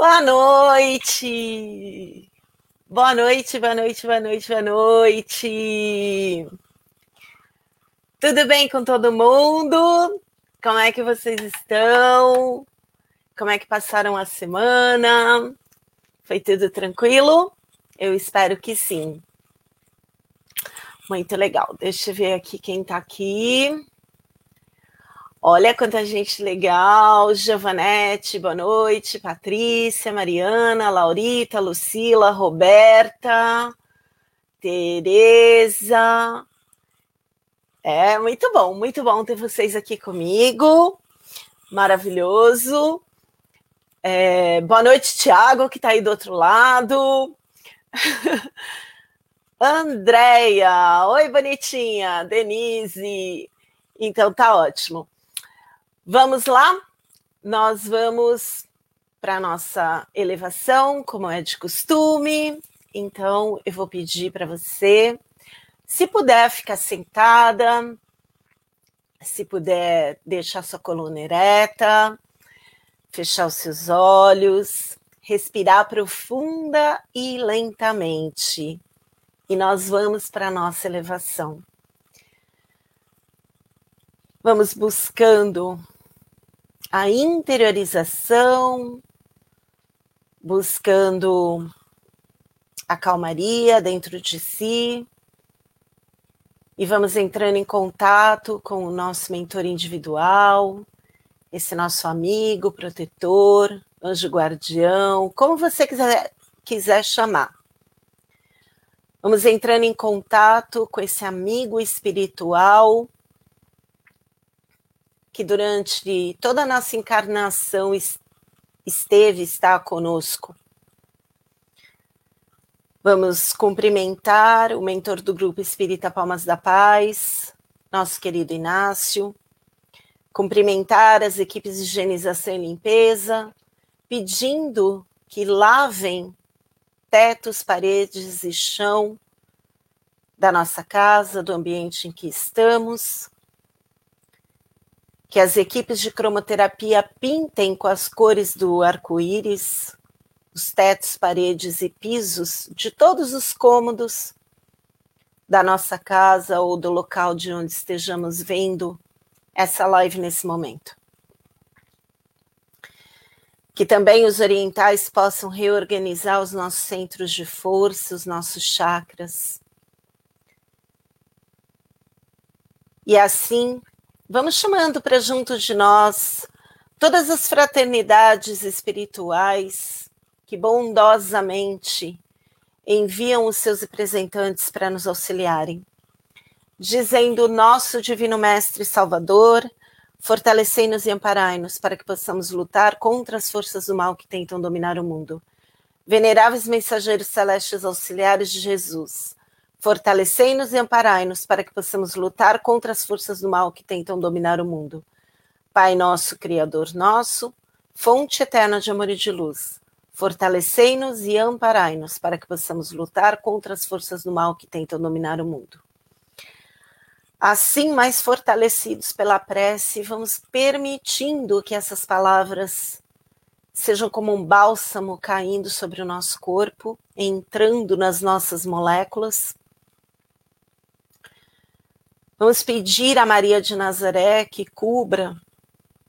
Boa noite! Boa noite, boa noite, boa noite, boa noite! Tudo bem com todo mundo? Como é que vocês estão? Como é que passaram a semana? Foi tudo tranquilo? Eu espero que sim. Muito legal. Deixa eu ver aqui quem está aqui. Olha quanta gente legal. Giovanete, boa noite. Patrícia, Mariana, Laurita, Lucila, Roberta, Tereza. É muito bom, muito bom ter vocês aqui comigo. Maravilhoso. É, boa noite, Tiago, que está aí do outro lado. Andréia, oi, bonitinha. Denise. Então tá ótimo. Vamos lá? Nós vamos para a nossa elevação, como é de costume. Então, eu vou pedir para você, se puder ficar sentada, se puder deixar sua coluna ereta, fechar os seus olhos, respirar profunda e lentamente. E nós vamos para a nossa elevação. Vamos buscando a interiorização, buscando a calmaria dentro de si. E vamos entrando em contato com o nosso mentor individual, esse nosso amigo, protetor, anjo guardião, como você quiser, quiser chamar. Vamos entrando em contato com esse amigo espiritual que durante toda a nossa encarnação esteve, está conosco. Vamos cumprimentar o mentor do Grupo Espírita Palmas da Paz, nosso querido Inácio, cumprimentar as equipes de higienização e limpeza, pedindo que lavem tetos, paredes e chão da nossa casa, do ambiente em que estamos, que as equipes de cromoterapia pintem com as cores do arco-íris os tetos, paredes e pisos de todos os cômodos da nossa casa ou do local de onde estejamos vendo essa live nesse momento. Que também os orientais possam reorganizar os nossos centros de força, os nossos chakras. E assim Vamos chamando para junto de nós todas as fraternidades espirituais que bondosamente enviam os seus representantes para nos auxiliarem, dizendo: Nosso Divino Mestre Salvador, fortalecei-nos e amparai-nos para que possamos lutar contra as forças do mal que tentam dominar o mundo. Veneráveis mensageiros celestes auxiliares de Jesus, Fortalecei-nos e amparai-nos para que possamos lutar contra as forças do mal que tentam dominar o mundo. Pai nosso, Criador nosso, fonte eterna de amor e de luz, fortalecei-nos e amparai-nos para que possamos lutar contra as forças do mal que tentam dominar o mundo. Assim, mais fortalecidos pela prece, vamos permitindo que essas palavras sejam como um bálsamo caindo sobre o nosso corpo, entrando nas nossas moléculas Vamos pedir a Maria de Nazaré que cubra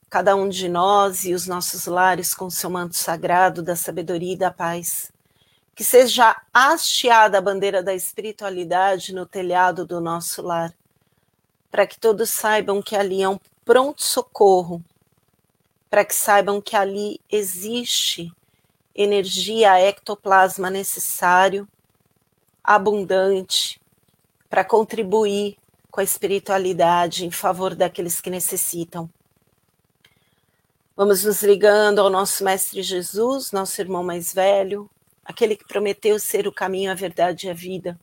cada um de nós e os nossos lares com seu manto sagrado da sabedoria e da paz. Que seja hasteada a bandeira da espiritualidade no telhado do nosso lar, para que todos saibam que ali é um pronto socorro, para que saibam que ali existe energia ectoplasma necessário, abundante, para contribuir com a espiritualidade em favor daqueles que necessitam. Vamos nos ligando ao nosso Mestre Jesus, nosso irmão mais velho, aquele que prometeu ser o caminho, a verdade e a vida.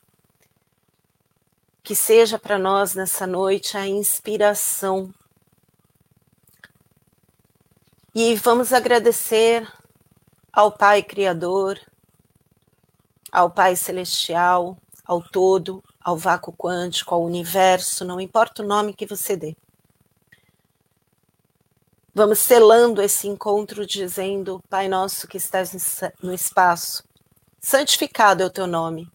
Que seja para nós nessa noite a inspiração. E vamos agradecer ao Pai Criador, ao Pai Celestial, ao Todo, ao vácuo quântico, ao universo, não importa o nome que você dê. Vamos selando esse encontro dizendo: Pai nosso que estás no espaço, santificado é o teu nome.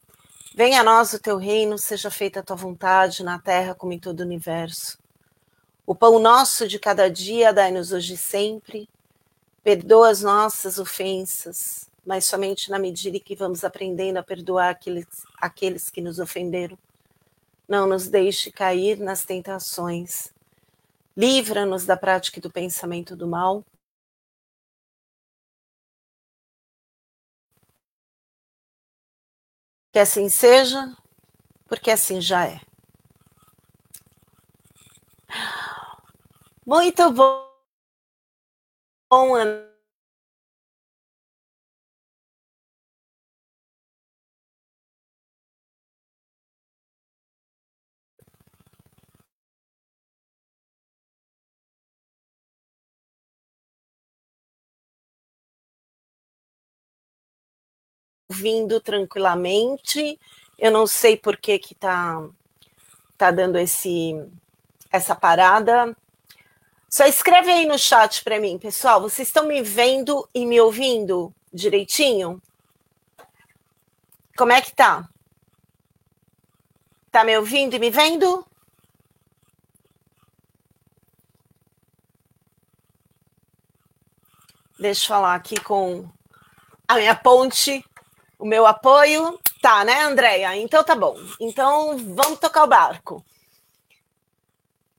Venha a nós o teu reino, seja feita a tua vontade na terra como em todo o universo. O pão nosso de cada dia dai-nos hoje e sempre. Perdoa as nossas ofensas, mas somente na medida que vamos aprendendo a perdoar aqueles, aqueles que nos ofenderam. Não nos deixe cair nas tentações. Livra-nos da prática do pensamento do mal. Que assim seja, porque assim já é. Muito bom, Ana. ouvindo tranquilamente. Eu não sei por que que tá, tá dando esse, essa parada. Só escreve aí no chat para mim, pessoal. Vocês estão me vendo e me ouvindo direitinho? Como é que tá? Tá me ouvindo e me vendo? Deixa eu falar aqui com a minha ponte o meu apoio. Tá, né, Andréia? Então tá bom. Então vamos tocar o barco.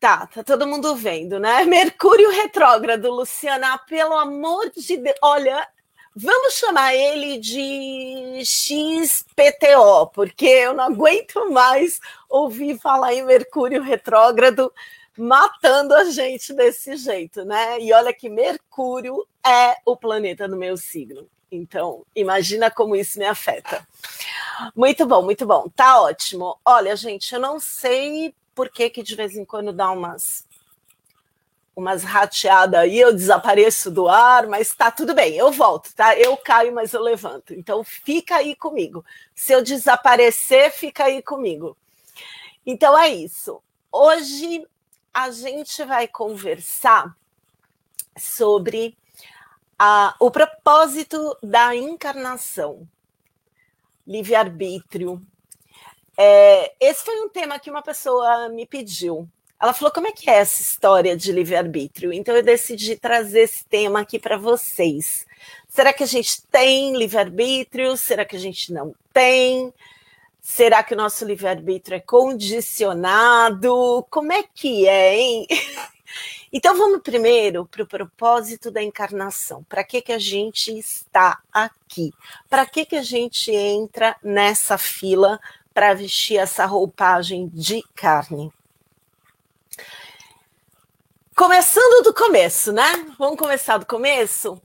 Tá, tá todo mundo vendo, né? Mercúrio retrógrado, Luciana, pelo amor de Deus. Olha, vamos chamar ele de XPTO, porque eu não aguento mais ouvir falar em Mercúrio retrógrado matando a gente desse jeito, né? E olha que Mercúrio é o planeta do meu signo. Então, imagina como isso me afeta. Muito bom, muito bom. Tá ótimo. Olha, gente, eu não sei por que que de vez em quando dá umas umas rateadas aí, eu desapareço do ar, mas tá tudo bem, eu volto, tá? Eu caio, mas eu levanto. Então fica aí comigo. Se eu desaparecer, fica aí comigo. Então é isso. Hoje a gente vai conversar sobre a, o propósito da encarnação, livre-arbítrio. É, esse foi um tema que uma pessoa me pediu. Ela falou: como é que é essa história de livre-arbítrio? Então eu decidi trazer esse tema aqui para vocês. Será que a gente tem livre-arbítrio? Será que a gente não tem? Será que o nosso livre-arbítrio é condicionado? Como é que é, hein? Então vamos primeiro para o propósito da encarnação. Para que, que a gente está aqui? Para que, que a gente entra nessa fila para vestir essa roupagem de carne? Começando do começo, né? Vamos começar do começo?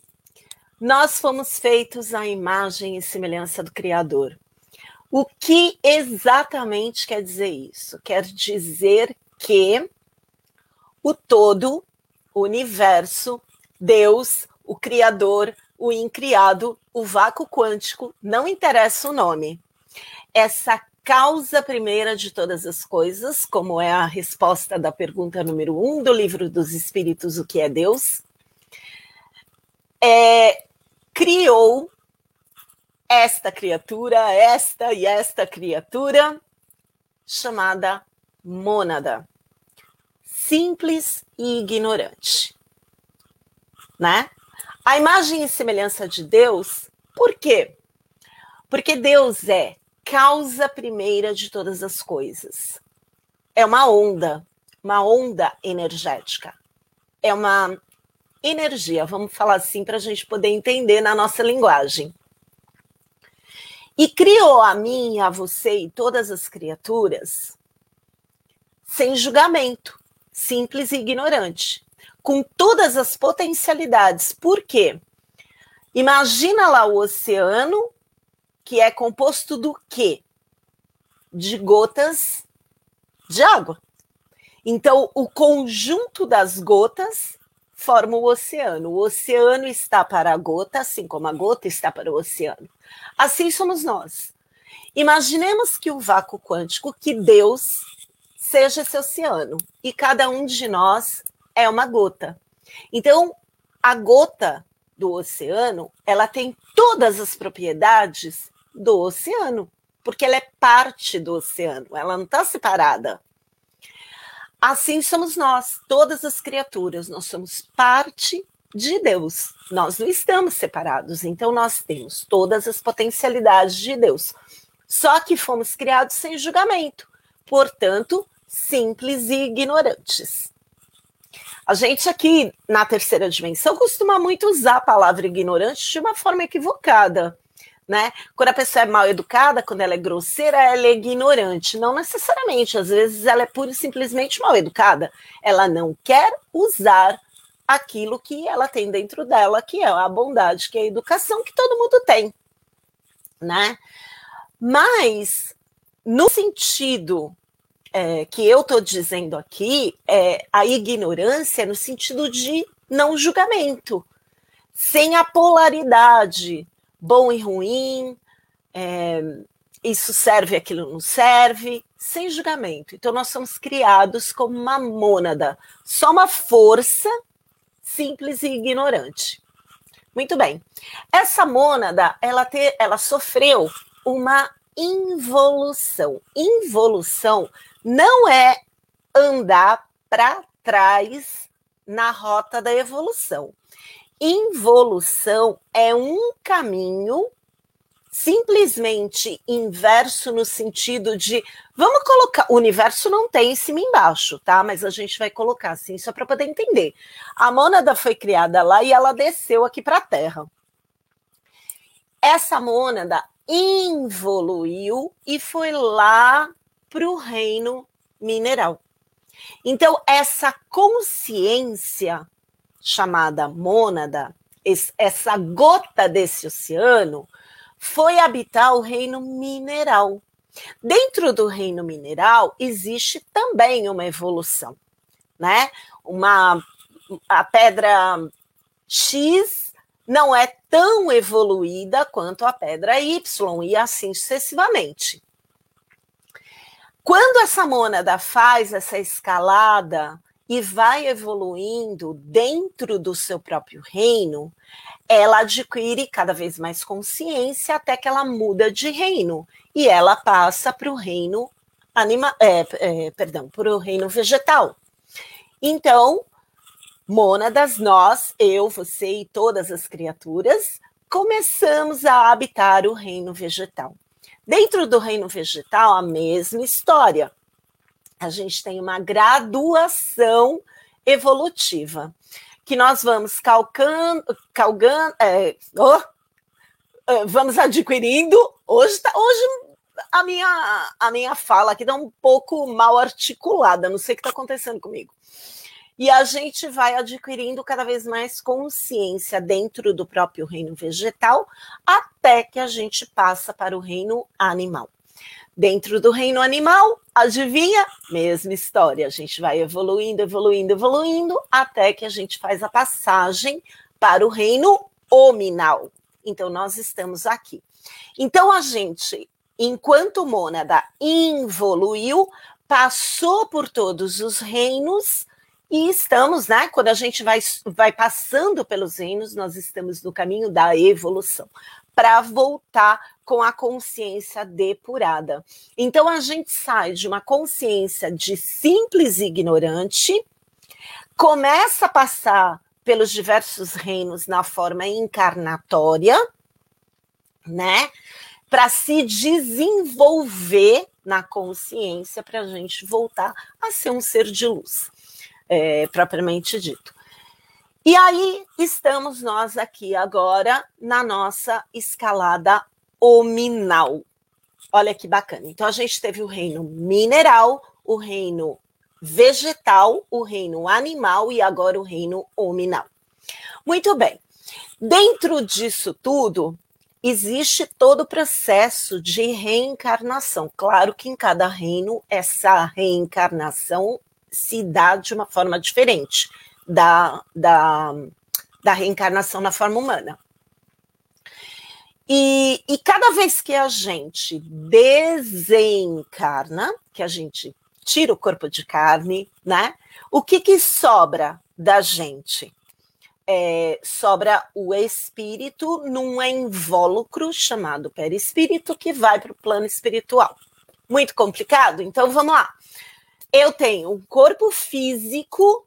Nós fomos feitos à imagem e semelhança do Criador. O que exatamente quer dizer isso? Quer dizer que o todo, o universo, Deus, o Criador, o incriado, o vácuo quântico, não interessa o nome. Essa causa primeira de todas as coisas, como é a resposta da pergunta número um do livro dos Espíritos, o que é Deus, é, criou esta criatura, esta e esta criatura, chamada mônada, simples e ignorante. Né? A imagem e semelhança de Deus, por quê? Porque Deus é causa primeira de todas as coisas. É uma onda, uma onda energética. É uma energia, vamos falar assim para a gente poder entender na nossa linguagem. E criou a mim, a você e todas as criaturas sem julgamento, simples e ignorante, com todas as potencialidades. Por quê? Imagina lá o oceano, que é composto do quê? De gotas de água. Então, o conjunto das gotas forma o oceano. O oceano está para a gota, assim como a gota está para o oceano. Assim somos nós. Imaginemos que o vácuo quântico, que Deus seja esse oceano e cada um de nós é uma gota. Então, a gota do oceano, ela tem todas as propriedades do oceano, porque ela é parte do oceano, ela não está separada. Assim somos nós, todas as criaturas, nós somos parte de Deus. Nós não estamos separados, então nós temos todas as potencialidades de Deus. Só que fomos criados sem julgamento, portanto, simples e ignorantes. A gente aqui na terceira dimensão costuma muito usar a palavra ignorante de uma forma equivocada. Né? Quando a pessoa é mal educada, quando ela é grosseira, ela é ignorante. Não necessariamente, às vezes ela é pura e simplesmente mal educada. Ela não quer usar aquilo que ela tem dentro dela, que é a bondade, que é a educação que todo mundo tem, né? Mas no sentido é, que eu estou dizendo aqui, é a ignorância no sentido de não julgamento, sem a polaridade, bom e ruim, é, isso serve, aquilo não serve, sem julgamento. Então, nós somos criados como uma mônada, só uma força simples e ignorante. Muito bem. Essa mônada, ela, te, ela sofreu uma involução. Involução não é andar para trás na rota da evolução. involução é um caminho simplesmente inverso no sentido de vamos colocar o universo não tem em cima e embaixo, tá? Mas a gente vai colocar assim só para poder entender. A mônada foi criada lá e ela desceu aqui para a Terra. Essa mônada involuiu e foi lá para o reino mineral. Então essa consciência chamada mônada, essa gota desse oceano, foi habitar o reino mineral. Dentro do reino mineral existe também uma evolução, né? Uma a pedra X não é tão evoluída quanto a pedra Y e assim sucessivamente. Quando essa mônada faz essa escalada e vai evoluindo dentro do seu próprio reino, ela adquire cada vez mais consciência até que ela muda de reino e ela passa para o reino animal, é, é, perdão, para o reino vegetal. Então, mônadas, nós, eu, você e todas as criaturas, começamos a habitar o reino vegetal. Dentro do reino vegetal, a mesma história. A gente tem uma graduação evolutiva que nós vamos calcando, calgando, é, oh, vamos adquirindo. Hoje, tá, hoje a minha, a minha fala aqui está um pouco mal articulada, não sei o que está acontecendo comigo. E a gente vai adquirindo cada vez mais consciência dentro do próprio reino vegetal, até que a gente passa para o reino animal. Dentro do reino animal, adivinha? Mesma história. A gente vai evoluindo, evoluindo, evoluindo, até que a gente faz a passagem para o reino hominal. Então, nós estamos aqui. Então, a gente, enquanto mônada involuiu, passou por todos os reinos e estamos, né? Quando a gente vai, vai passando pelos reinos, nós estamos no caminho da evolução para voltar com a consciência depurada. Então a gente sai de uma consciência de simples ignorante, começa a passar pelos diversos reinos na forma encarnatória, né? Para se desenvolver na consciência, para a gente voltar a ser um ser de luz, é, propriamente dito. E aí estamos nós aqui agora na nossa escalada hominal. Olha que bacana. Então a gente teve o reino mineral, o reino vegetal, o reino animal e agora o reino hominal. Muito bem. Dentro disso tudo, existe todo o processo de reencarnação. Claro que em cada reino essa reencarnação se dá de uma forma diferente da, da, da reencarnação na forma humana. E, e, cada vez que a gente desencarna, que a gente tira o corpo de carne, né? O que, que sobra da gente? É, sobra o espírito num invólucro chamado perispírito que vai para o plano espiritual. Muito complicado? Então vamos lá. Eu tenho um corpo físico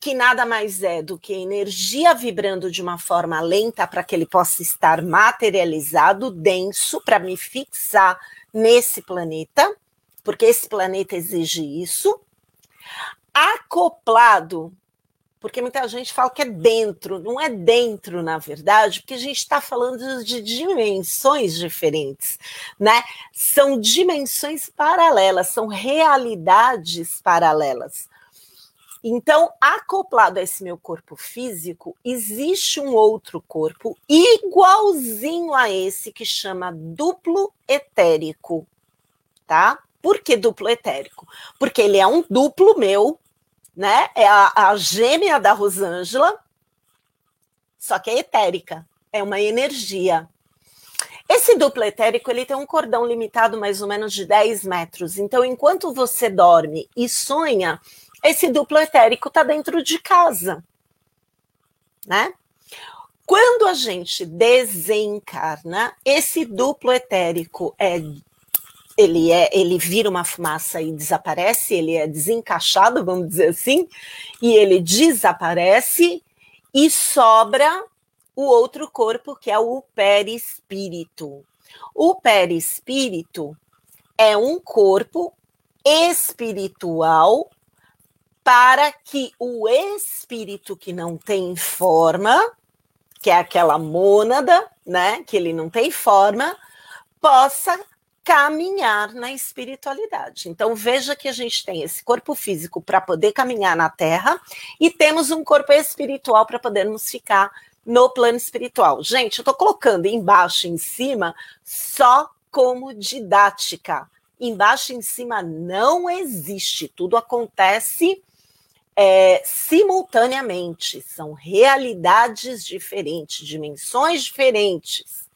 que nada mais é do que energia vibrando de uma forma lenta para que ele possa estar materializado, denso, para me fixar nesse planeta, porque esse planeta exige isso. Acoplado, porque muita gente fala que é dentro, não é dentro, na verdade, porque a gente está falando de dimensões diferentes, né? São dimensões paralelas, são realidades paralelas. Então, acoplado a esse meu corpo físico, existe um outro corpo igualzinho a esse que chama duplo etérico, tá? Por que duplo etérico? Porque ele é um duplo meu, né? É a, a gêmea da Rosângela, só que é etérica, é uma energia. Esse duplo etérico ele tem um cordão limitado mais ou menos de 10 metros. Então, enquanto você dorme e sonha, esse duplo etérico está dentro de casa, né? Quando a gente desencarna, esse duplo etérico é ele é ele vira uma fumaça e desaparece, ele é desencaixado, vamos dizer assim, e ele desaparece e sobra o outro corpo, que é o perispírito. O perispírito é um corpo espiritual para que o espírito que não tem forma, que é aquela mônada, né, que ele não tem forma, possa caminhar na espiritualidade. Então veja que a gente tem esse corpo físico para poder caminhar na Terra e temos um corpo espiritual para podermos ficar no plano espiritual. Gente, eu estou colocando embaixo e em cima só como didática. Embaixo e em cima não existe, tudo acontece é, simultaneamente, são realidades diferentes, dimensões diferentes,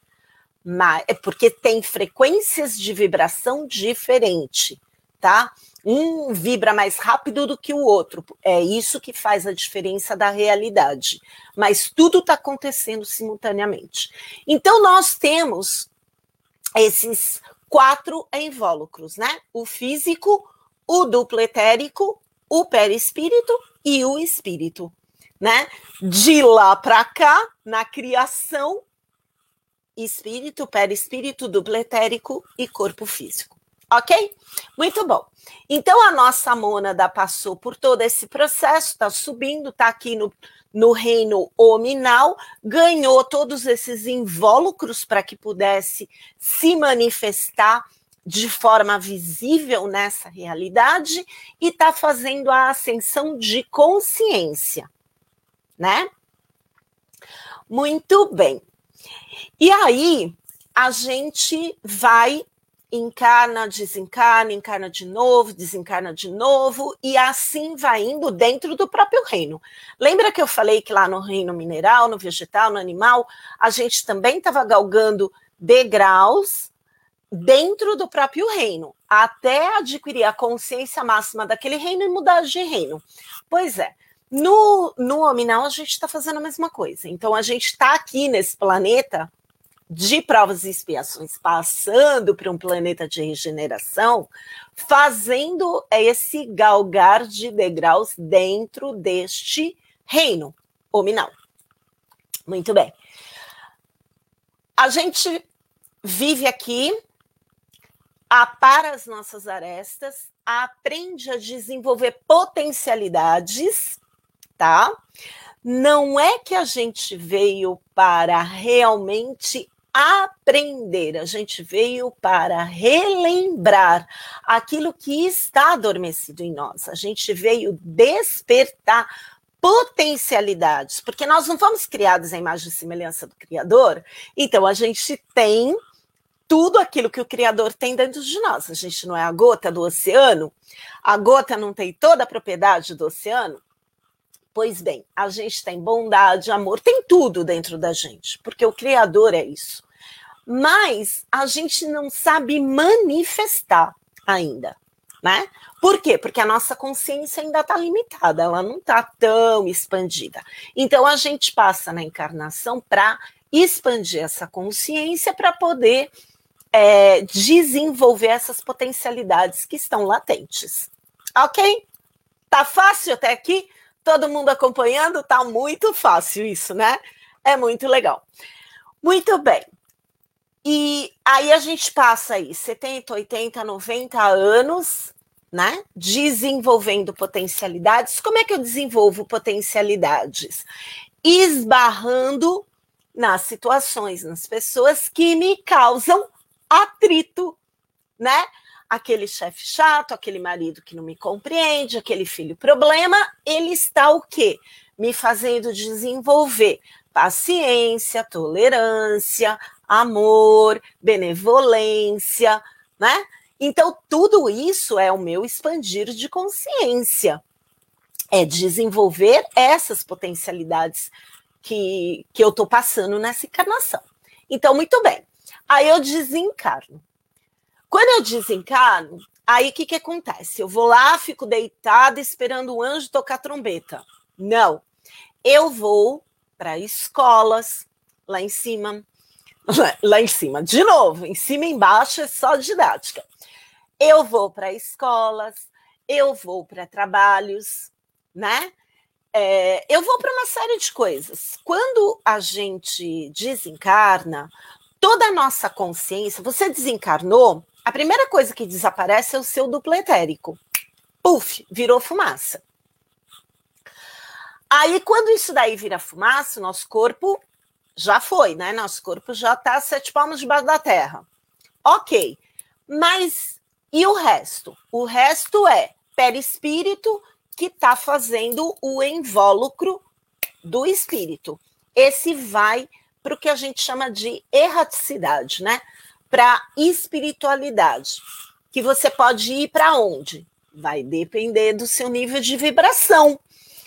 mas é porque tem frequências de vibração diferente, tá? Um vibra mais rápido do que o outro. É isso que faz a diferença da realidade. Mas tudo está acontecendo simultaneamente. Então, nós temos esses quatro invólucros, né? O físico, o duplo etérico, o perispírito e o espírito, né? De lá para cá, na criação, espírito, perispírito, duplo etérico e corpo físico. Ok? Muito bom. Então, a nossa mônada passou por todo esse processo, está subindo, está aqui no, no reino hominal, ganhou todos esses invólucros para que pudesse se manifestar de forma visível nessa realidade e está fazendo a ascensão de consciência, né? Muito bem. E aí, a gente vai encarna, desencarna, encarna de novo, desencarna de novo, e assim vai indo dentro do próprio reino. Lembra que eu falei que lá no reino mineral, no vegetal, no animal, a gente também estava galgando degraus dentro do próprio reino, até adquirir a consciência máxima daquele reino e mudar de reino. Pois é. No, no hominal, a gente está fazendo a mesma coisa. Então, a gente está aqui nesse planeta de provas e expiações, passando para um planeta de regeneração, fazendo esse galgar de degraus dentro deste reino hominal. Muito bem. A gente vive aqui, apara as nossas arestas, aprende a desenvolver potencialidades, tá? Não é que a gente veio para realmente aprender, a gente veio para relembrar aquilo que está adormecido em nós, a gente veio despertar potencialidades, porque nós não fomos criados à imagem e semelhança do Criador, então a gente tem tudo aquilo que o Criador tem dentro de nós. A gente não é a gota do oceano, a gota não tem toda a propriedade do oceano. Pois bem, a gente tem bondade, amor, tem tudo dentro da gente, porque o Criador é isso mas a gente não sabe manifestar ainda, né? Por quê? Porque a nossa consciência ainda está limitada, ela não está tão expandida. Então a gente passa na encarnação para expandir essa consciência para poder é, desenvolver essas potencialidades que estão latentes. Ok? Tá fácil até aqui? Todo mundo acompanhando? Tá muito fácil isso, né? É muito legal. Muito bem. E aí a gente passa aí 70, 80, 90 anos, né? Desenvolvendo potencialidades. Como é que eu desenvolvo potencialidades? Esbarrando nas situações, nas pessoas que me causam atrito, né? Aquele chefe chato, aquele marido que não me compreende, aquele filho problema, ele está o quê? Me fazendo desenvolver paciência, tolerância, amor, benevolência, né? Então, tudo isso é o meu expandir de consciência, é desenvolver essas potencialidades que, que eu estou passando nessa encarnação. Então, muito bem. Aí eu desencarno. Quando eu desencarno, aí o que, que acontece? Eu vou lá, fico deitada esperando o anjo tocar trombeta. Não. Eu vou para escolas lá em cima, lá em cima. De novo, em cima e embaixo é só didática. Eu vou para escolas, eu vou para trabalhos, né? é, eu vou para uma série de coisas. Quando a gente desencarna, toda a nossa consciência, você desencarnou, a primeira coisa que desaparece é o seu duplo etérico. Puf, virou fumaça. Aí, quando isso daí vira fumaça, nosso corpo já foi, né? Nosso corpo já está sete palmos debaixo da terra. Ok, mas e o resto? O resto é perispírito que está fazendo o invólucro do espírito. Esse vai para o que a gente chama de erraticidade, né? Para espiritualidade. Que você pode ir para onde? Vai depender do seu nível de vibração.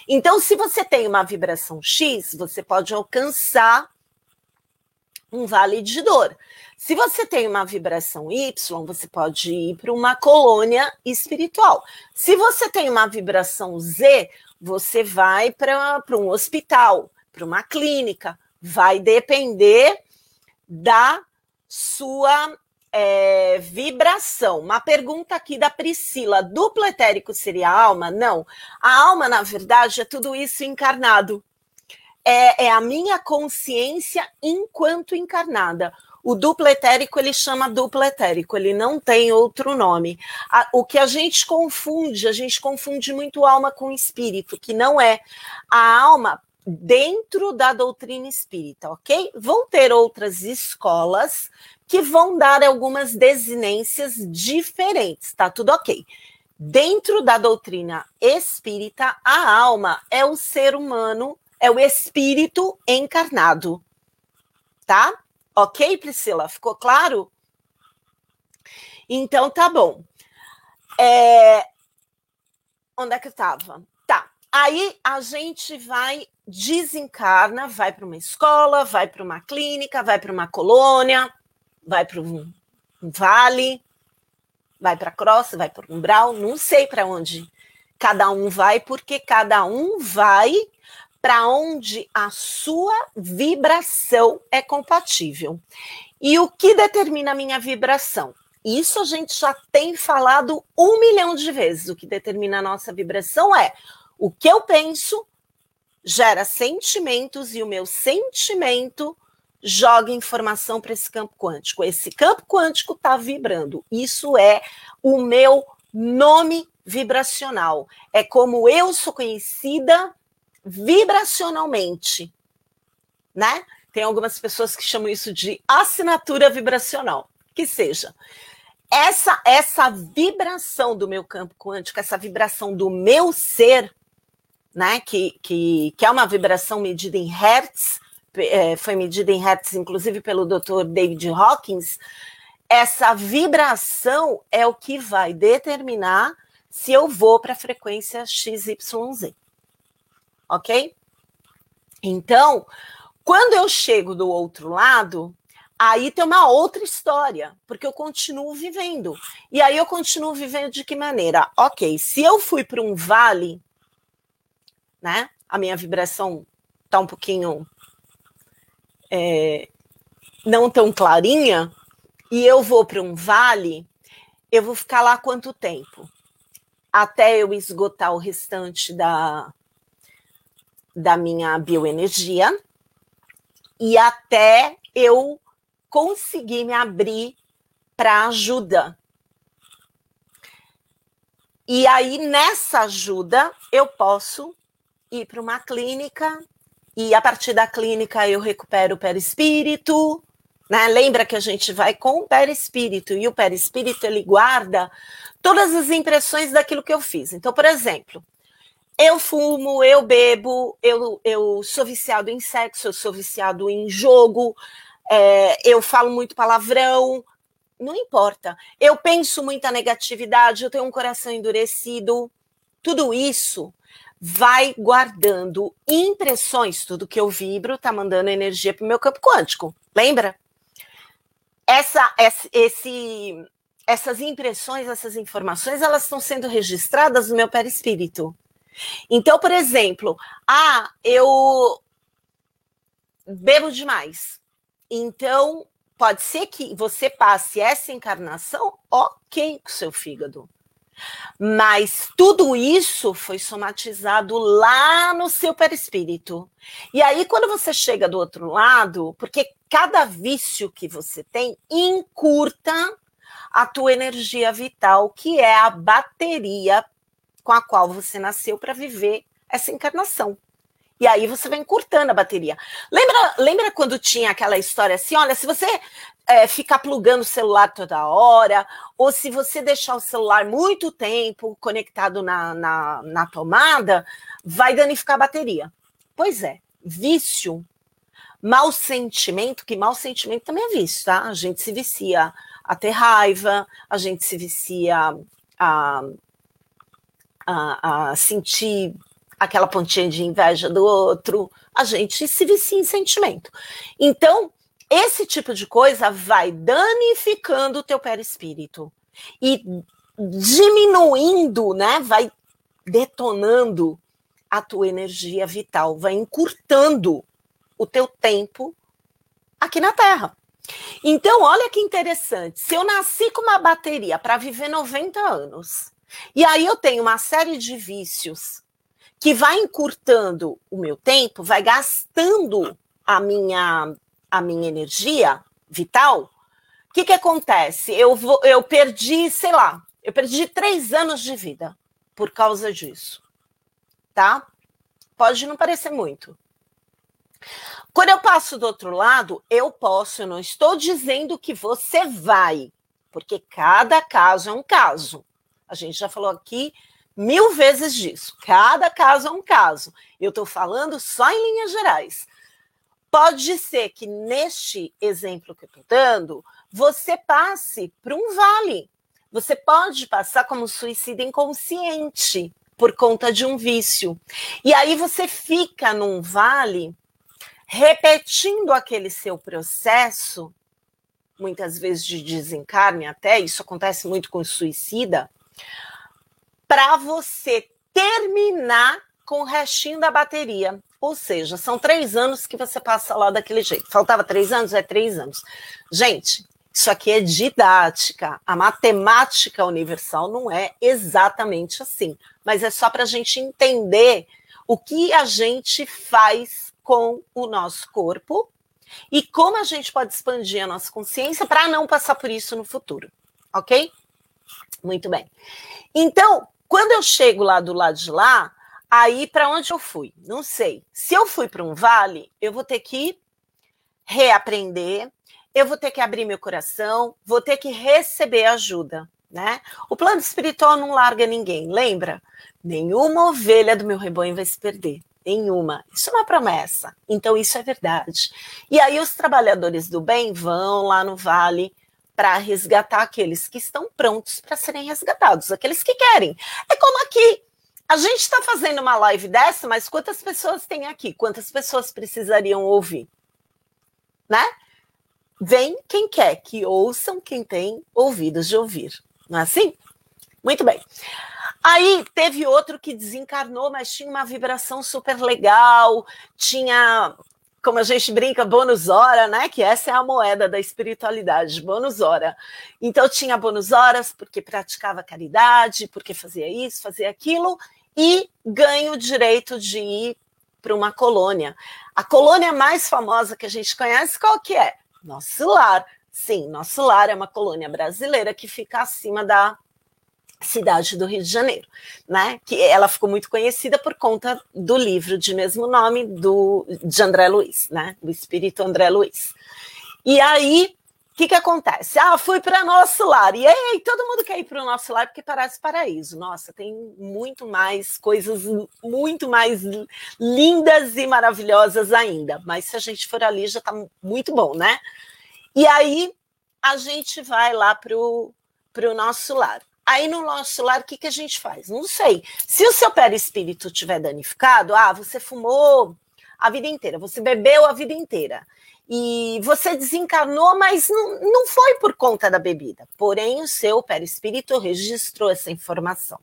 Então, se você tem uma vibração X, você pode alcançar um vale de dor. Se você tem uma vibração Y, você pode ir para uma colônia espiritual. Se você tem uma vibração Z, você vai para um hospital, para uma clínica. Vai depender da sua é, vibração. Uma pergunta aqui da Priscila: duplo etérico seria a alma? Não. A alma, na verdade, é tudo isso encarnado é, é a minha consciência enquanto encarnada. O duplo etérico ele chama duplo etérico, ele não tem outro nome. o que a gente confunde, a gente confunde muito alma com espírito, que não é. A alma dentro da doutrina espírita, ok? Vão ter outras escolas que vão dar algumas desinências diferentes, tá tudo ok. Dentro da doutrina espírita, a alma é o ser humano é o espírito encarnado. Tá? Ok, Priscila? Ficou claro? Então tá bom. É... Onde é que eu estava? Aí a gente vai desencarna, vai para uma escola, vai para uma clínica, vai para uma colônia, vai para um, vale, vai para a crosta, vai para um umbral, não sei para onde cada um vai, porque cada um vai para onde a sua vibração é compatível. E o que determina a minha vibração? Isso a gente já tem falado um milhão de vezes. O que determina a nossa vibração é o que eu penso gera sentimentos e o meu sentimento joga informação para esse campo quântico. Esse campo quântico está vibrando. Isso é o meu nome vibracional. É como eu sou conhecida vibracionalmente, né? Tem algumas pessoas que chamam isso de assinatura vibracional, que seja essa essa vibração do meu campo quântico, essa vibração do meu ser, né? Que, que, que é uma vibração medida em hertz, é, foi medida em hertz, inclusive pelo Dr. David Hawkins. Essa vibração é o que vai determinar se eu vou para a frequência XYZ ok? Então, quando eu chego do outro lado, aí tem uma outra história, porque eu continuo vivendo. E aí eu continuo vivendo de que maneira? Ok, se eu fui para um vale, né? A minha vibração tá um pouquinho é, não tão clarinha, e eu vou para um vale, eu vou ficar lá quanto tempo? Até eu esgotar o restante da, da minha bioenergia e até eu conseguir me abrir para ajuda. E aí, nessa ajuda, eu posso ir para uma clínica e a partir da clínica eu recupero o perispírito, né? Lembra que a gente vai com o perispírito e o perispírito ele guarda todas as impressões daquilo que eu fiz. Então, por exemplo, eu fumo, eu bebo, eu, eu sou viciado em sexo, eu sou viciado em jogo, é, eu falo muito palavrão, não importa. Eu penso muita negatividade, eu tenho um coração endurecido. Tudo isso vai guardando impressões, tudo que eu vibro está mandando energia para o meu campo quântico. Lembra? Essa, esse, essas impressões, essas informações, elas estão sendo registradas no meu perispírito. Então, por exemplo, ah, eu bebo demais. Então, pode ser que você passe essa encarnação ok com seu fígado. Mas tudo isso foi somatizado lá no seu perispírito. E aí, quando você chega do outro lado, porque cada vício que você tem encurta a tua energia vital, que é a bateria com a qual você nasceu para viver essa encarnação. E aí você vai encurtando a bateria. Lembra, lembra quando tinha aquela história assim? Olha, se você é, ficar plugando o celular toda hora, ou se você deixar o celular muito tempo conectado na, na, na tomada, vai danificar a bateria. Pois é, vício, mau sentimento, que mau sentimento também é vício, tá? A gente se vicia a ter raiva, a gente se vicia a, a, a sentir aquela pontinha de inveja do outro, a gente se vicia em sentimento. Então, esse tipo de coisa vai danificando o teu perispírito e diminuindo, né? Vai detonando a tua energia vital, vai encurtando o teu tempo aqui na Terra. Então, olha que interessante. Se eu nasci com uma bateria para viver 90 anos, e aí eu tenho uma série de vícios que vai encurtando o meu tempo, vai gastando a minha a minha energia vital, o que, que acontece? Eu, vou, eu perdi, sei lá, eu perdi três anos de vida por causa disso. Tá? Pode não parecer muito. Quando eu passo do outro lado, eu posso, eu não estou dizendo que você vai, porque cada caso é um caso. A gente já falou aqui mil vezes disso. Cada caso é um caso. Eu estou falando só em linhas gerais. Pode ser que neste exemplo que eu estou dando, você passe por um vale. Você pode passar como suicida inconsciente por conta de um vício. E aí você fica num vale repetindo aquele seu processo, muitas vezes de desencarne até, isso acontece muito com suicida, para você terminar com o restinho da bateria. Ou seja, são três anos que você passa lá daquele jeito. Faltava três anos? É três anos. Gente, isso aqui é didática. A matemática universal não é exatamente assim. Mas é só para a gente entender o que a gente faz com o nosso corpo e como a gente pode expandir a nossa consciência para não passar por isso no futuro. Ok? Muito bem. Então, quando eu chego lá do lado de lá, Aí, para onde eu fui? Não sei. Se eu fui para um vale, eu vou ter que reaprender, eu vou ter que abrir meu coração, vou ter que receber ajuda, né? O plano espiritual não larga ninguém, lembra? Nenhuma ovelha do meu rebanho vai se perder. Nenhuma. Isso é uma promessa. Então, isso é verdade. E aí, os trabalhadores do bem vão lá no vale para resgatar aqueles que estão prontos para serem resgatados, aqueles que querem. É como aqui. A gente está fazendo uma live dessa, mas quantas pessoas tem aqui? Quantas pessoas precisariam ouvir? Né? Vem quem quer que ouçam quem tem ouvidos de ouvir. Não é assim? Muito bem. Aí teve outro que desencarnou, mas tinha uma vibração super legal, tinha, como a gente brinca, bônus hora, né? Que essa é a moeda da espiritualidade, bônus hora. Então tinha bônus horas porque praticava caridade, porque fazia isso, fazia aquilo, e ganha o direito de ir para uma colônia. A colônia mais famosa que a gente conhece, qual que é? Nosso Lar. Sim, Nosso Lar é uma colônia brasileira que fica acima da cidade do Rio de Janeiro, né? Que ela ficou muito conhecida por conta do livro de mesmo nome do de André Luiz, né? O espírito André Luiz. E aí que, que acontece? Ah, fui para nosso lar. E aí, todo mundo quer ir para o nosso lar porque parece paraíso. Nossa, tem muito mais coisas, muito mais lindas e maravilhosas ainda. Mas se a gente for ali, já está muito bom, né? E aí, a gente vai lá para o nosso lar. Aí no nosso lar, o que, que a gente faz? Não sei. Se o seu perispírito tiver danificado, ah, você fumou a vida inteira, você bebeu a vida inteira e você desencarnou, mas não, não foi por conta da bebida. Porém, o seu perispírito registrou essa informação.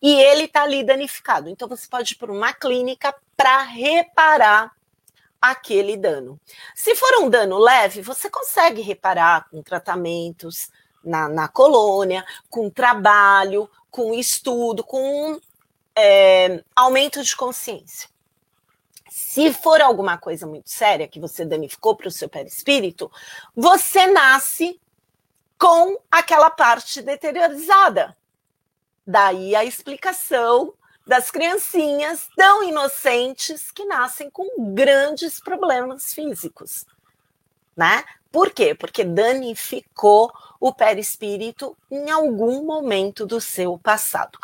E ele está ali danificado. Então, você pode ir para uma clínica para reparar aquele dano. Se for um dano leve, você consegue reparar com tratamentos, na, na colônia, com trabalho, com estudo, com é, aumento de consciência. Se for alguma coisa muito séria que você danificou para o seu perispírito, você nasce com aquela parte deteriorizada. Daí a explicação das criancinhas tão inocentes que nascem com grandes problemas físicos, né? Por quê? Porque danificou o perispírito em algum momento do seu passado.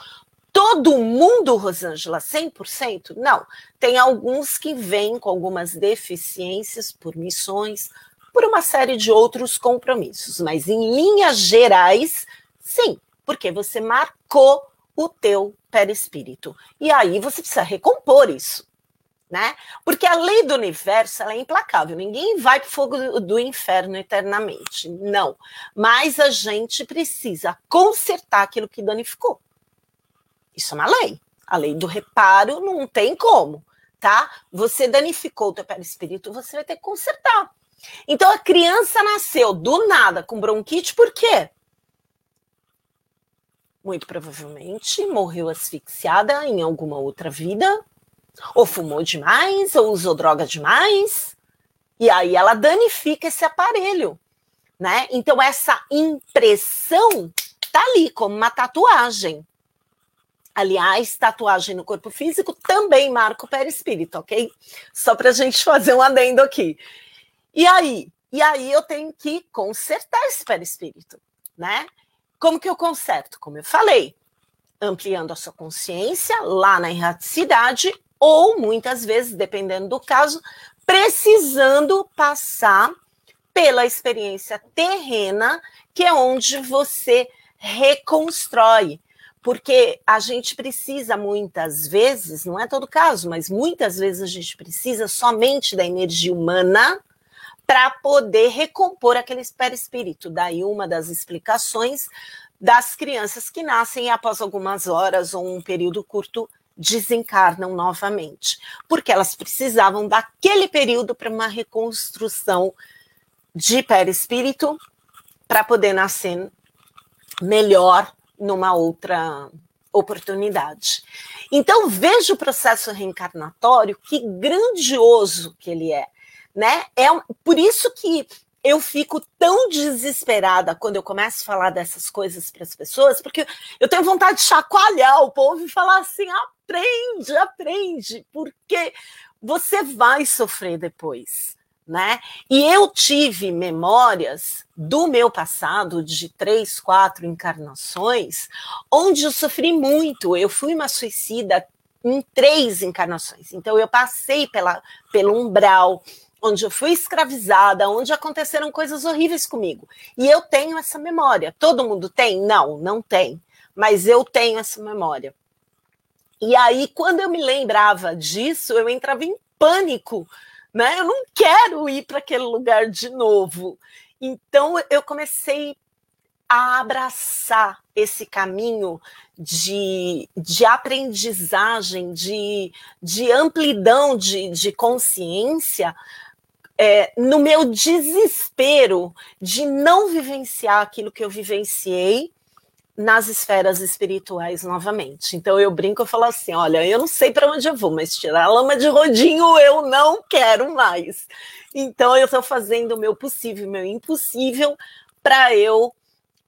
Todo mundo, Rosângela, 100%? Não. Tem alguns que vêm com algumas deficiências por missões, por uma série de outros compromissos, mas em linhas gerais, sim, porque você marcou o teu perispírito. E aí você precisa recompor isso né? Porque a lei do universo é implacável. Ninguém vai para o fogo do inferno eternamente, não. Mas a gente precisa consertar aquilo que danificou. Isso é uma lei. A lei do reparo não tem como, tá? Você danificou o teu perispírito, você vai ter que consertar. Então a criança nasceu do nada com bronquite, por quê? Muito provavelmente morreu asfixiada em alguma outra vida, ou fumou demais, ou usou droga demais, e aí ela danifica esse aparelho, né? Então essa impressão tá ali como uma tatuagem. Aliás, tatuagem no corpo físico também marca o perispírito, ok? Só para a gente fazer um adendo aqui. E aí? E aí eu tenho que consertar esse perispírito, né? Como que eu conserto? Como eu falei, ampliando a sua consciência lá na erraticidade ou muitas vezes, dependendo do caso, precisando passar pela experiência terrena, que é onde você reconstrói. Porque a gente precisa muitas vezes, não é todo caso, mas muitas vezes a gente precisa somente da energia humana para poder recompor aquele perispírito. Daí uma das explicações das crianças que nascem após algumas horas ou um período curto desencarnam novamente, porque elas precisavam daquele período para uma reconstrução de perispírito para poder nascer melhor numa outra oportunidade. Então veja o processo reencarnatório que grandioso que ele é, né? É por isso que eu fico tão desesperada quando eu começo a falar dessas coisas para as pessoas, porque eu tenho vontade de chacoalhar o povo e falar assim: aprende, aprende, porque você vai sofrer depois. Né? E eu tive memórias do meu passado de três, quatro encarnações, onde eu sofri muito. Eu fui uma suicida em três encarnações. Então eu passei pela, pelo umbral, onde eu fui escravizada, onde aconteceram coisas horríveis comigo. E eu tenho essa memória. Todo mundo tem? Não, não tem. Mas eu tenho essa memória. E aí, quando eu me lembrava disso, eu entrava em pânico, né? Eu não quero ir para aquele lugar de novo. Então, eu comecei a abraçar esse caminho de, de aprendizagem, de, de amplidão de, de consciência, é, no meu desespero de não vivenciar aquilo que eu vivenciei nas esferas espirituais novamente. Então eu brinco e falo assim: olha, eu não sei para onde eu vou, mas tirar a lama de rodinho eu não quero mais. Então eu estou fazendo o meu possível, o meu impossível para eu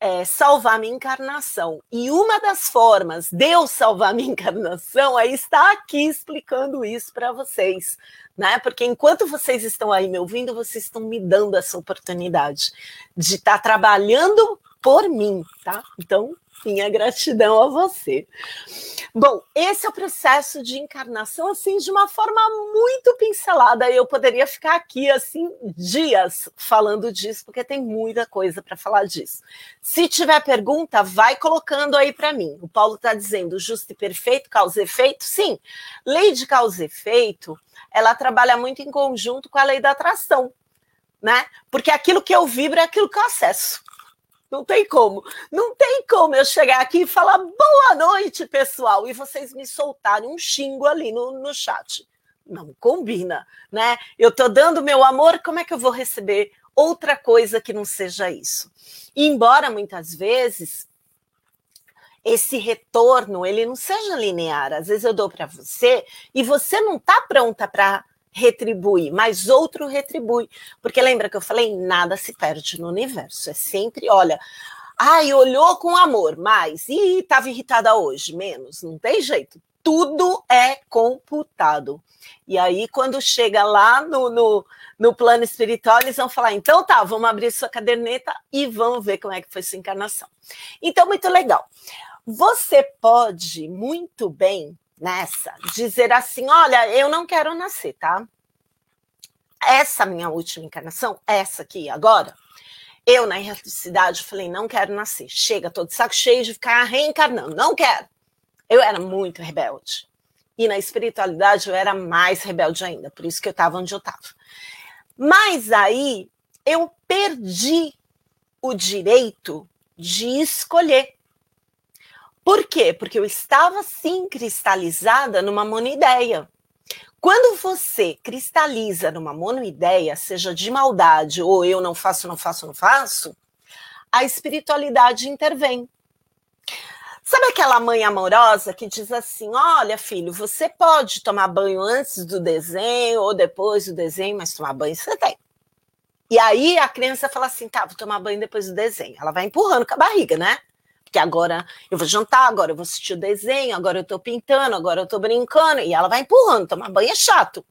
é, salvar minha encarnação. E uma das formas de eu salvar minha encarnação é estar aqui explicando isso para vocês, né? Porque enquanto vocês estão aí me ouvindo, vocês estão me dando essa oportunidade de estar tá trabalhando por mim, tá? Então, minha gratidão a você. Bom, esse é o processo de encarnação, assim, de uma forma muito pincelada. Eu poderia ficar aqui, assim, dias falando disso, porque tem muita coisa para falar disso. Se tiver pergunta, vai colocando aí para mim. O Paulo está dizendo justo e perfeito, causa e efeito. Sim, lei de causa e efeito, ela trabalha muito em conjunto com a lei da atração, né? Porque aquilo que eu vibro é aquilo que eu acesso. Não tem como. Não tem como eu chegar aqui e falar boa noite, pessoal, e vocês me soltarem um xingo ali no, no chat. Não combina, né? Eu tô dando meu amor, como é que eu vou receber outra coisa que não seja isso. E embora muitas vezes esse retorno ele não seja linear, às vezes eu dou para você e você não está pronta para retribuir, mas outro retribui. Porque lembra que eu falei, nada se perde no universo. É sempre, olha, ai, olhou com amor, mas e estava irritada hoje, menos, não tem jeito. Tudo é computado. E aí, quando chega lá no, no, no plano espiritual, eles vão falar: então tá, vamos abrir sua caderneta e vamos ver como é que foi sua encarnação. Então, muito legal. Você pode muito bem nessa, dizer assim: olha, eu não quero nascer, tá? Essa minha última encarnação, essa aqui agora, eu na erraticidade falei: não quero nascer. Chega, tô de saco cheio de ficar reencarnando, não quero. Eu era muito rebelde. E na espiritualidade eu era mais rebelde ainda, por isso que eu estava onde eu estava. Mas aí eu perdi o direito de escolher. Por quê? Porque eu estava sim cristalizada numa monoideia. Quando você cristaliza numa monoideia, seja de maldade ou eu não faço, não faço, não faço, a espiritualidade intervém. Sabe aquela mãe amorosa que diz assim: olha, filho, você pode tomar banho antes do desenho ou depois do desenho, mas tomar banho você tem. E aí a criança fala assim: tá, vou tomar banho depois do desenho. Ela vai empurrando com a barriga, né? Porque agora eu vou jantar, agora eu vou assistir o desenho, agora eu tô pintando, agora eu tô brincando, e ela vai empurrando, tomar banho é chato.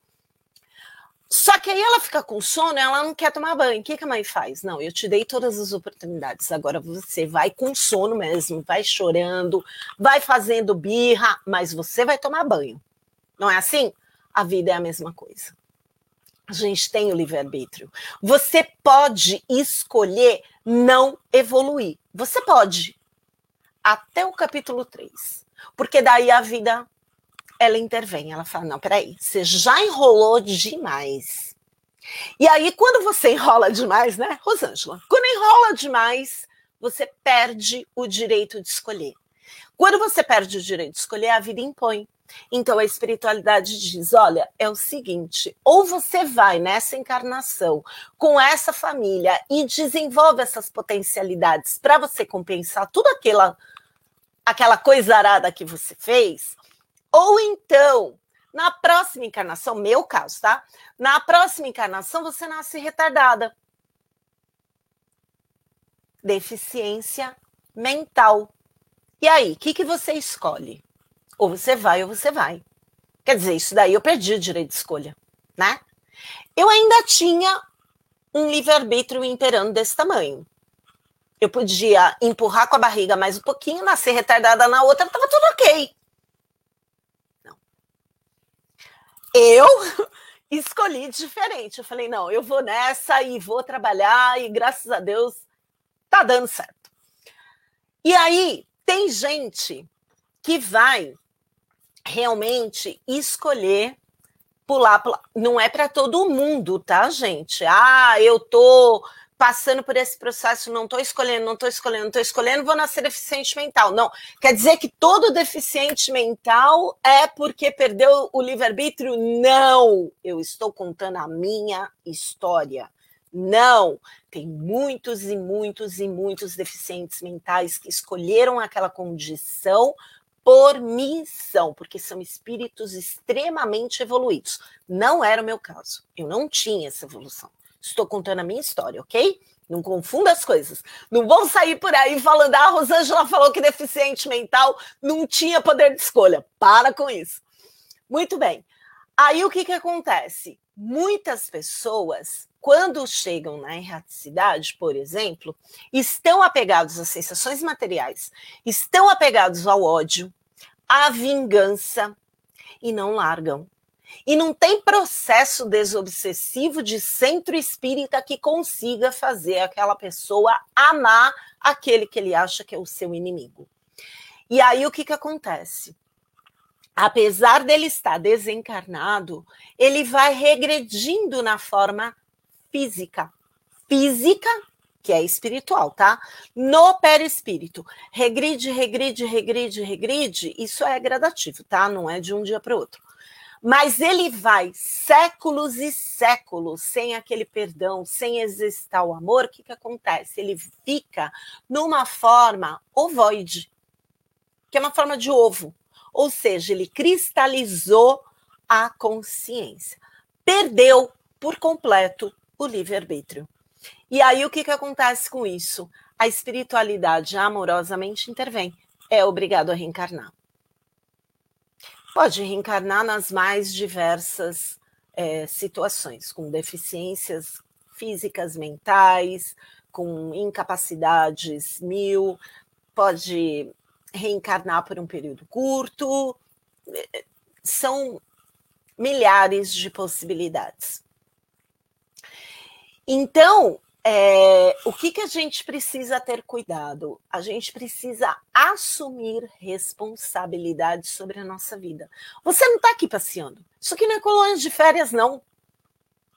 Só que aí ela fica com sono, ela não quer tomar banho. O que, que a mãe faz? Não, eu te dei todas as oportunidades. Agora você vai com sono mesmo, vai chorando, vai fazendo birra, mas você vai tomar banho. Não é assim? A vida é a mesma coisa. A gente tem o livre-arbítrio. Você pode escolher não evoluir. Você pode até o capítulo 3. Porque daí a vida ela intervém, ela fala: "Não, peraí, você já enrolou demais". E aí quando você enrola demais, né, Rosângela? Quando enrola demais, você perde o direito de escolher. Quando você perde o direito de escolher, a vida impõe. Então a espiritualidade diz: olha, é o seguinte, ou você vai nessa encarnação com essa família e desenvolve essas potencialidades para você compensar tudo aquela aquela coisa arada que você fez, ou então, na próxima encarnação, meu caso, tá? Na próxima encarnação você nasce retardada. Deficiência mental. E aí, o que, que você escolhe? Ou você vai ou você vai. Quer dizer, isso daí eu perdi o direito de escolha, né? Eu ainda tinha um livre-arbítrio imperando desse tamanho eu podia empurrar com a barriga mais um pouquinho, nascer retardada na outra, estava tudo ok. Não. Eu escolhi diferente. Eu falei, não, eu vou nessa e vou trabalhar, e graças a Deus tá dando certo. E aí, tem gente que vai realmente escolher pular, pular. Não é para todo mundo, tá, gente? Ah, eu tô passando por esse processo, não estou escolhendo, não estou escolhendo, não estou escolhendo, vou nascer deficiente mental. Não, quer dizer que todo deficiente mental é porque perdeu o livre-arbítrio? Não, eu estou contando a minha história. Não, tem muitos e muitos e muitos deficientes mentais que escolheram aquela condição por missão, porque são espíritos extremamente evoluídos. Não era o meu caso. Eu não tinha essa evolução. Estou contando a minha história, ok? Não confunda as coisas. Não vão sair por aí falando, ah, a Rosângela falou que deficiente mental não tinha poder de escolha. Para com isso. Muito bem. Aí o que, que acontece? Muitas pessoas, quando chegam na erraticidade, por exemplo, estão apegados às sensações materiais, estão apegados ao ódio, à vingança e não largam. E não tem processo desobsessivo de centro espírita que consiga fazer aquela pessoa amar aquele que ele acha que é o seu inimigo. E aí o que, que acontece? Apesar dele estar desencarnado, ele vai regredindo na forma física. Física, que é espiritual, tá? No perispírito. Regride, regride, regride, regride, isso é gradativo, tá? Não é de um dia para o outro mas ele vai séculos e séculos sem aquele perdão, sem exercitar o amor, o que, que acontece? Ele fica numa forma ovoide, que é uma forma de ovo. Ou seja, ele cristalizou a consciência. Perdeu por completo o livre-arbítrio. E aí o que, que acontece com isso? A espiritualidade amorosamente intervém. É obrigado a reencarnar. Pode reencarnar nas mais diversas é, situações, com deficiências físicas, mentais, com incapacidades mil, pode reencarnar por um período curto. São milhares de possibilidades. Então, é, o que, que a gente precisa ter cuidado? A gente precisa assumir responsabilidade sobre a nossa vida. Você não está aqui passeando. Isso aqui não é colônia de férias, não.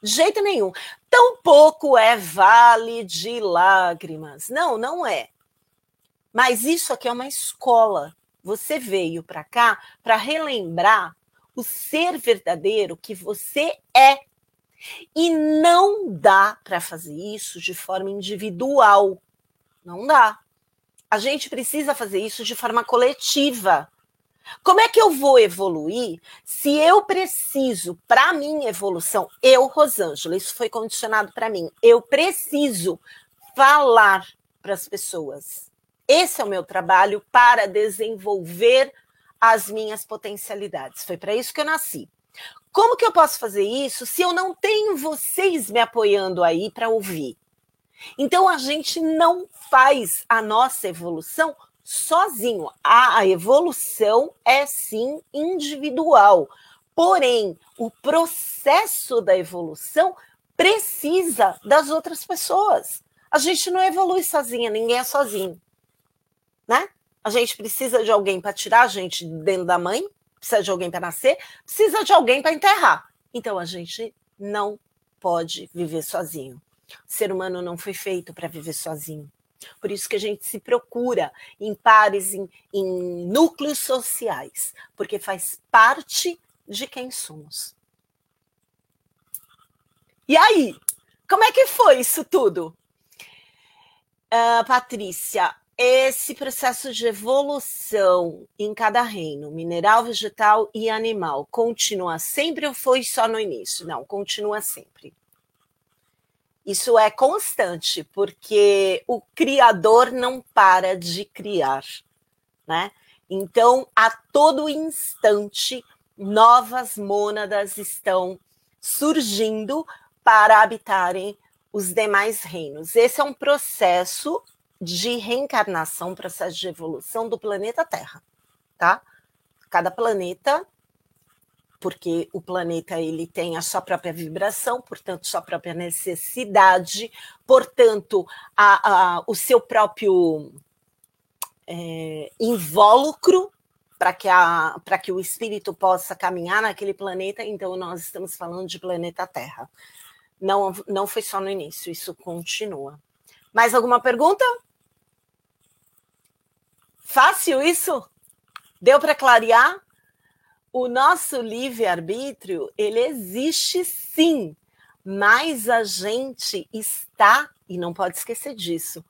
De jeito nenhum. Tampouco é vale de lágrimas. Não, não é. Mas isso aqui é uma escola. Você veio para cá para relembrar o ser verdadeiro que você é. E não dá para fazer isso de forma individual. Não dá. A gente precisa fazer isso de forma coletiva. Como é que eu vou evoluir se eu preciso, para minha evolução, eu, Rosângela, isso foi condicionado para mim, eu preciso falar para as pessoas. Esse é o meu trabalho para desenvolver as minhas potencialidades. Foi para isso que eu nasci. Como que eu posso fazer isso se eu não tenho vocês me apoiando aí para ouvir? Então a gente não faz a nossa evolução sozinho. A evolução é sim individual. Porém, o processo da evolução precisa das outras pessoas. A gente não evolui sozinha, ninguém é sozinho né? A gente precisa de alguém para tirar a gente dentro da mãe, precisa de alguém para nascer, precisa de alguém para enterrar. Então a gente não pode viver sozinho. O ser humano não foi feito para viver sozinho. Por isso que a gente se procura em pares, em, em núcleos sociais, porque faz parte de quem somos. E aí, como é que foi isso tudo? Uh, Patrícia, esse processo de evolução em cada reino, mineral, vegetal e animal, continua sempre ou foi só no início? Não, continua sempre. Isso é constante, porque o Criador não para de criar, né? Então, a todo instante, novas mônadas estão surgindo para habitarem os demais reinos. Esse é um processo de reencarnação, processo de evolução do planeta Terra, tá? Cada planeta, porque o planeta ele tem a sua própria vibração, portanto, sua própria necessidade, portanto, a, a o seu próprio é, invólucro para que, que o espírito possa caminhar naquele planeta, então nós estamos falando de planeta Terra. Não, não foi só no início, isso continua. Mais alguma pergunta? Fácil isso? Deu para clarear? O nosso livre-arbítrio, ele existe sim, mas a gente está, e não pode esquecer disso,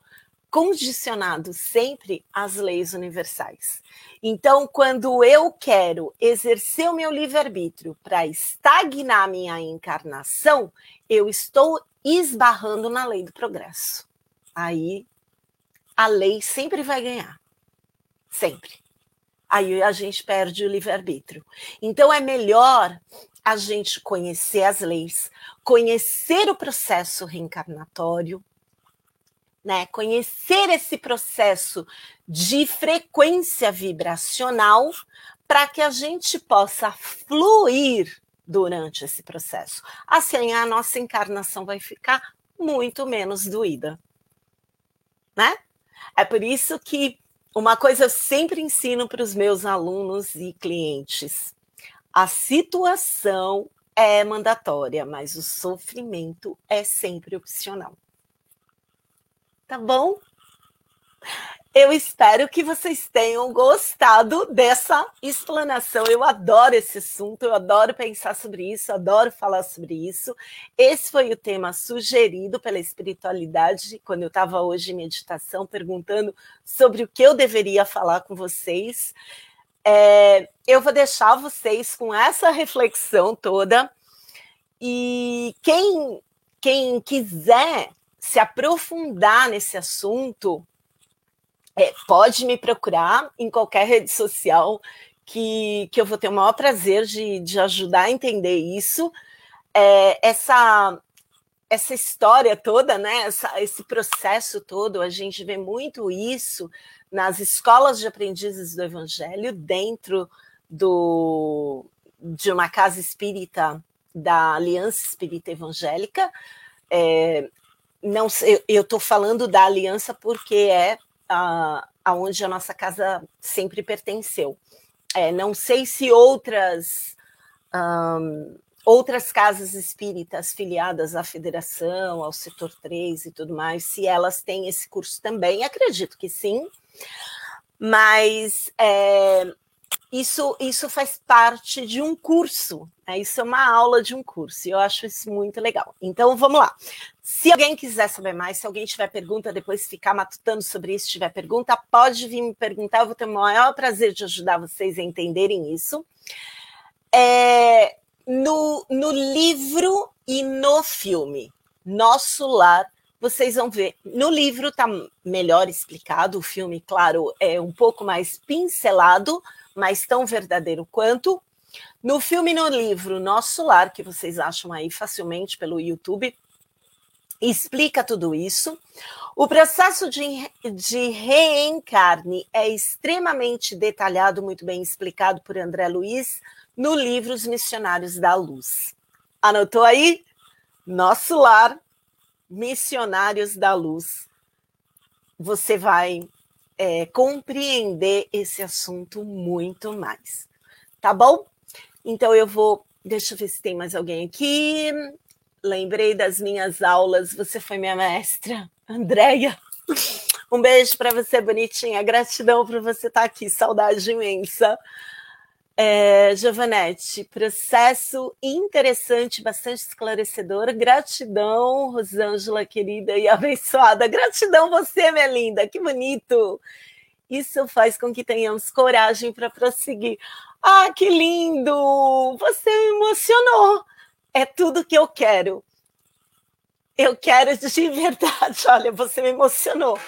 condicionado sempre às leis universais. Então, quando eu quero exercer o meu livre-arbítrio para estagnar minha encarnação, eu estou esbarrando na lei do progresso. Aí a lei sempre vai ganhar. Sempre. Aí a gente perde o livre-arbítrio. Então é melhor a gente conhecer as leis, conhecer o processo reencarnatório, né? Conhecer esse processo de frequência vibracional para que a gente possa fluir durante esse processo. Assim a nossa encarnação vai ficar muito menos doída, né? É por isso que uma coisa eu sempre ensino para os meus alunos e clientes: a situação é mandatória, mas o sofrimento é sempre opcional. Tá bom? Eu espero que vocês tenham gostado dessa explanação. Eu adoro esse assunto, eu adoro pensar sobre isso, adoro falar sobre isso. Esse foi o tema sugerido pela espiritualidade quando eu estava hoje em meditação, perguntando sobre o que eu deveria falar com vocês. É, eu vou deixar vocês com essa reflexão toda. E quem, quem quiser se aprofundar nesse assunto, é, pode me procurar em qualquer rede social, que, que eu vou ter o maior prazer de, de ajudar a entender isso. É, essa, essa história toda, né, essa, esse processo todo, a gente vê muito isso nas escolas de aprendizes do Evangelho, dentro do, de uma casa espírita da Aliança Espírita Evangélica. É, não eu estou falando da aliança porque é a, aonde a nossa casa sempre pertenceu. É, não sei se outras um, outras casas espíritas filiadas à federação, ao setor 3 e tudo mais, se elas têm esse curso também, acredito que sim, mas é, isso, isso faz parte de um curso, né? isso é uma aula de um curso, e eu acho isso muito legal. Então, vamos lá. Se alguém quiser saber mais, se alguém tiver pergunta, depois ficar matutando sobre isso, tiver pergunta, pode vir me perguntar, eu vou ter o maior prazer de ajudar vocês a entenderem isso. É, no, no livro e no filme, Nosso Lar, vocês vão ver. No livro está melhor explicado, o filme, claro, é um pouco mais pincelado, mas tão verdadeiro quanto. No filme e no livro Nosso Lar, que vocês acham aí facilmente pelo YouTube, explica tudo isso. O processo de, de reencarne é extremamente detalhado, muito bem explicado por André Luiz no livro Os Missionários da Luz. Anotou aí? Nosso Lar, Missionários da Luz. Você vai é, compreender esse assunto muito mais. Tá bom? Então eu vou. Deixa eu ver se tem mais alguém aqui. Lembrei das minhas aulas. Você foi minha mestra, Andréia. Um beijo para você, bonitinha. Gratidão por você estar tá aqui. Saudade imensa. É, processo interessante, bastante esclarecedor. Gratidão, Rosângela, querida e abençoada. Gratidão você, minha linda, que bonito. Isso faz com que tenhamos coragem para prosseguir. Ah, que lindo! Você me emocionou. É tudo que eu quero. Eu quero de verdade. Olha, você me emocionou.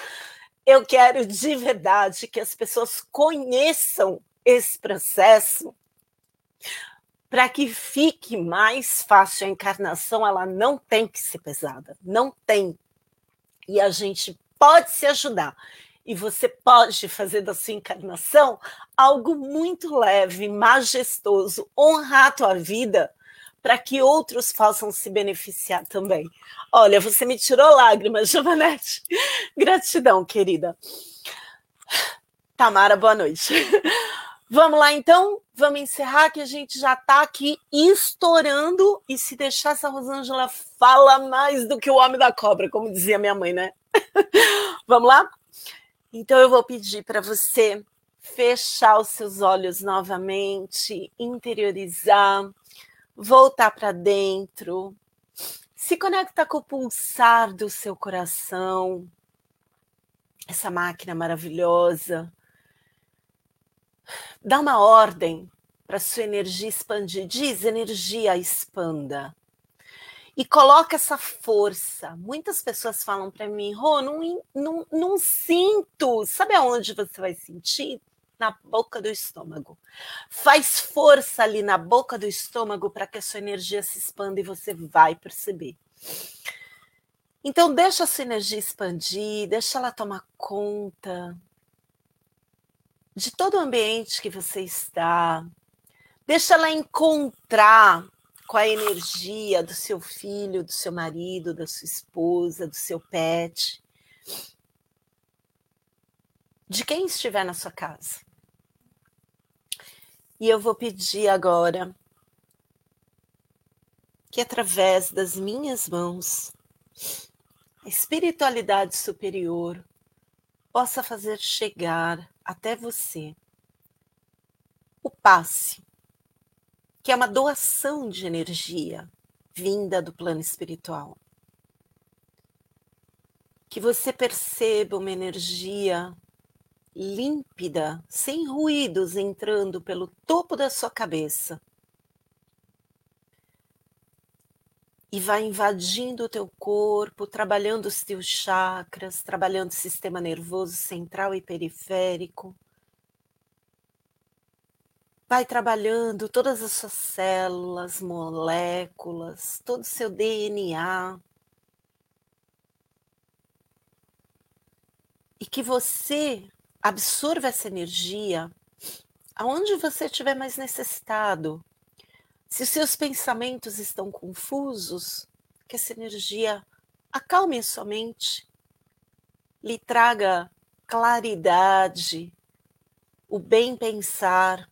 Eu quero de verdade que as pessoas conheçam esse processo para que fique mais fácil a encarnação, ela não tem que ser pesada, não tem. E a gente pode se ajudar. E você pode fazer da sua encarnação algo muito leve, majestoso, honrar a tua vida para que outros possam se beneficiar também. Olha, você me tirou lágrimas, Giovanete. Gratidão, querida. Tamara, boa noite. Vamos lá, então? Vamos encerrar que a gente já está aqui estourando. E se deixar essa Rosângela fala mais do que o homem da cobra, como dizia minha mãe, né? Vamos lá? Então eu vou pedir para você fechar os seus olhos novamente, interiorizar, voltar para dentro, se conecta com o pulsar do seu coração, essa máquina maravilhosa dá uma ordem para sua energia expandir. Diz energia expanda. E coloca essa força. Muitas pessoas falam para mim, Rô, não, não, não sinto. Sabe aonde você vai sentir? Na boca do estômago. Faz força ali na boca do estômago para que a sua energia se expanda e você vai perceber. Então, deixa a sua energia expandir, deixa ela tomar conta de todo o ambiente que você está. Deixa ela encontrar com a energia do seu filho, do seu marido, da sua esposa, do seu pet, de quem estiver na sua casa. E eu vou pedir agora que através das minhas mãos, a espiritualidade superior possa fazer chegar até você o passe, que é uma doação de energia vinda do plano espiritual. Que você perceba uma energia límpida, sem ruídos entrando pelo topo da sua cabeça. E vai invadindo o teu corpo, trabalhando os teus chakras, trabalhando o sistema nervoso central e periférico. Vai trabalhando todas as suas células, moléculas, todo o seu DNA. E que você absorva essa energia aonde você estiver mais necessitado. Se os seus pensamentos estão confusos, que essa energia acalme a sua mente, lhe traga claridade, o bem pensar,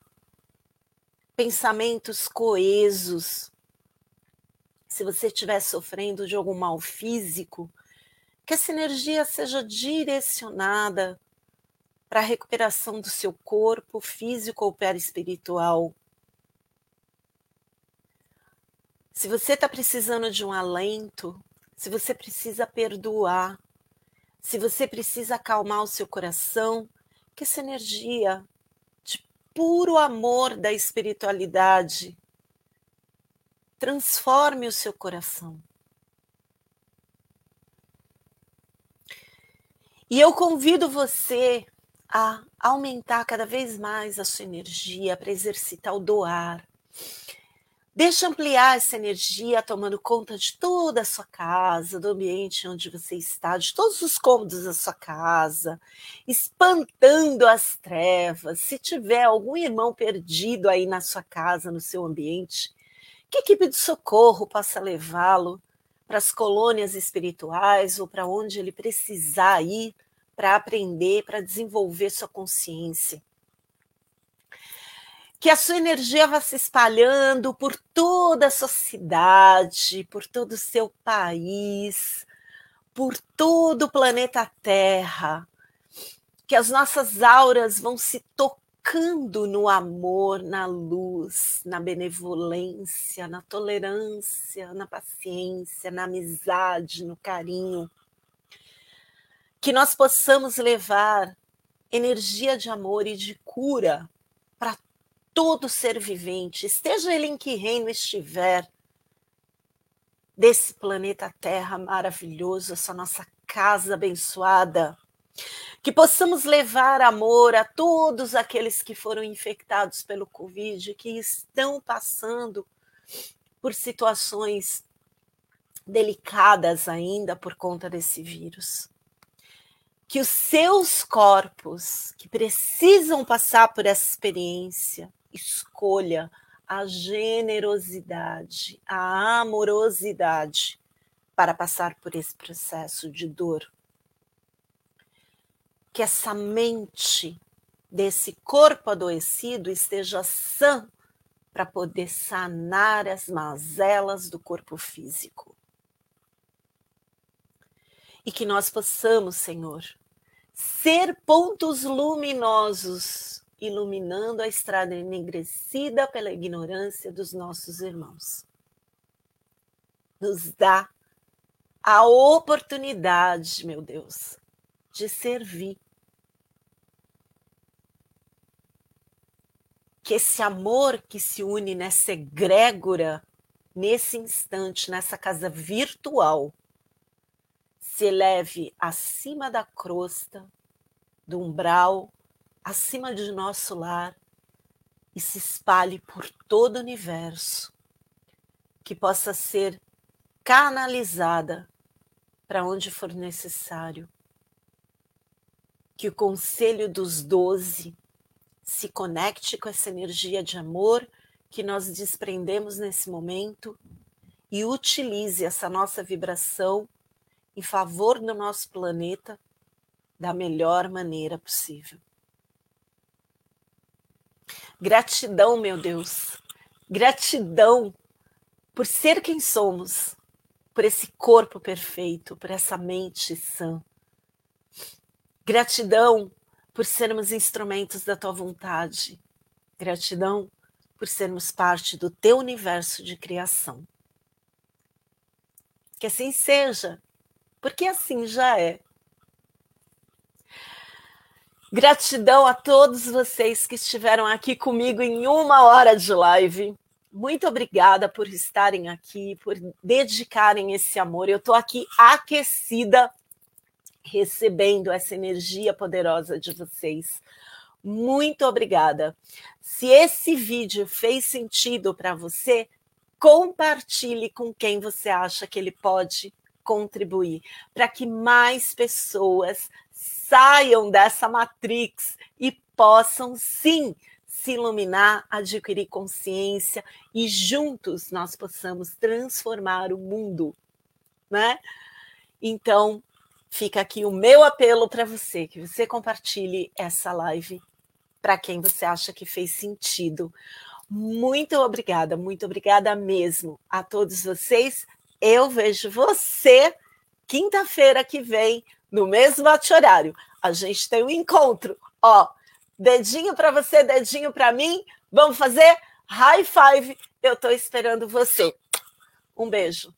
pensamentos coesos. Se você estiver sofrendo de algum mal físico, que essa energia seja direcionada para a recuperação do seu corpo físico ou perispiritual. Se você está precisando de um alento, se você precisa perdoar, se você precisa acalmar o seu coração, que essa energia de puro amor da espiritualidade transforme o seu coração. E eu convido você a aumentar cada vez mais a sua energia para exercitar o doar. Deixa ampliar essa energia tomando conta de toda a sua casa, do ambiente onde você está, de todos os cômodos da sua casa, espantando as trevas. Se tiver algum irmão perdido aí na sua casa, no seu ambiente, que equipe de socorro possa levá-lo para as colônias espirituais ou para onde ele precisar ir para aprender, para desenvolver sua consciência. Que a sua energia vá se espalhando por toda a sua cidade, por todo o seu país, por todo o planeta Terra. Que as nossas auras vão se tocando no amor, na luz, na benevolência, na tolerância, na paciência, na amizade, no carinho que nós possamos levar energia de amor e de cura para todo ser vivente, esteja ele em que reino estiver, desse planeta Terra maravilhoso, essa nossa casa abençoada. Que possamos levar amor a todos aqueles que foram infectados pelo Covid, que estão passando por situações delicadas ainda por conta desse vírus que os seus corpos, que precisam passar por essa experiência, escolha a generosidade, a amorosidade para passar por esse processo de dor. Que essa mente desse corpo adoecido esteja sã para poder sanar as mazelas do corpo físico. E que nós possamos, Senhor, ser pontos luminosos, iluminando a estrada enegrecida pela ignorância dos nossos irmãos. Nos dá a oportunidade, meu Deus, de servir. Que esse amor que se une nessa egrégora, nesse instante, nessa casa virtual, se eleve acima da crosta, do umbral, acima de nosso lar e se espalhe por todo o universo, que possa ser canalizada para onde for necessário. Que o conselho dos doze se conecte com essa energia de amor que nós desprendemos nesse momento e utilize essa nossa vibração em favor do nosso planeta da melhor maneira possível. Gratidão, meu Deus, gratidão por ser quem somos, por esse corpo perfeito, por essa mente sã. Gratidão por sermos instrumentos da tua vontade. Gratidão por sermos parte do teu universo de criação. Que assim seja, porque assim já é. Gratidão a todos vocês que estiveram aqui comigo em uma hora de live. Muito obrigada por estarem aqui, por dedicarem esse amor. Eu estou aqui aquecida, recebendo essa energia poderosa de vocês. Muito obrigada. Se esse vídeo fez sentido para você, compartilhe com quem você acha que ele pode contribuir, para que mais pessoas saiam dessa matrix e possam sim se iluminar, adquirir consciência e juntos nós possamos transformar o mundo, né? Então, fica aqui o meu apelo para você, que você compartilhe essa live para quem você acha que fez sentido. Muito obrigada, muito obrigada mesmo a todos vocês. Eu vejo você quinta-feira que vem no mesmo horário. A gente tem um encontro. Ó, dedinho para você, dedinho para mim. Vamos fazer high five. Eu estou esperando você. Um beijo.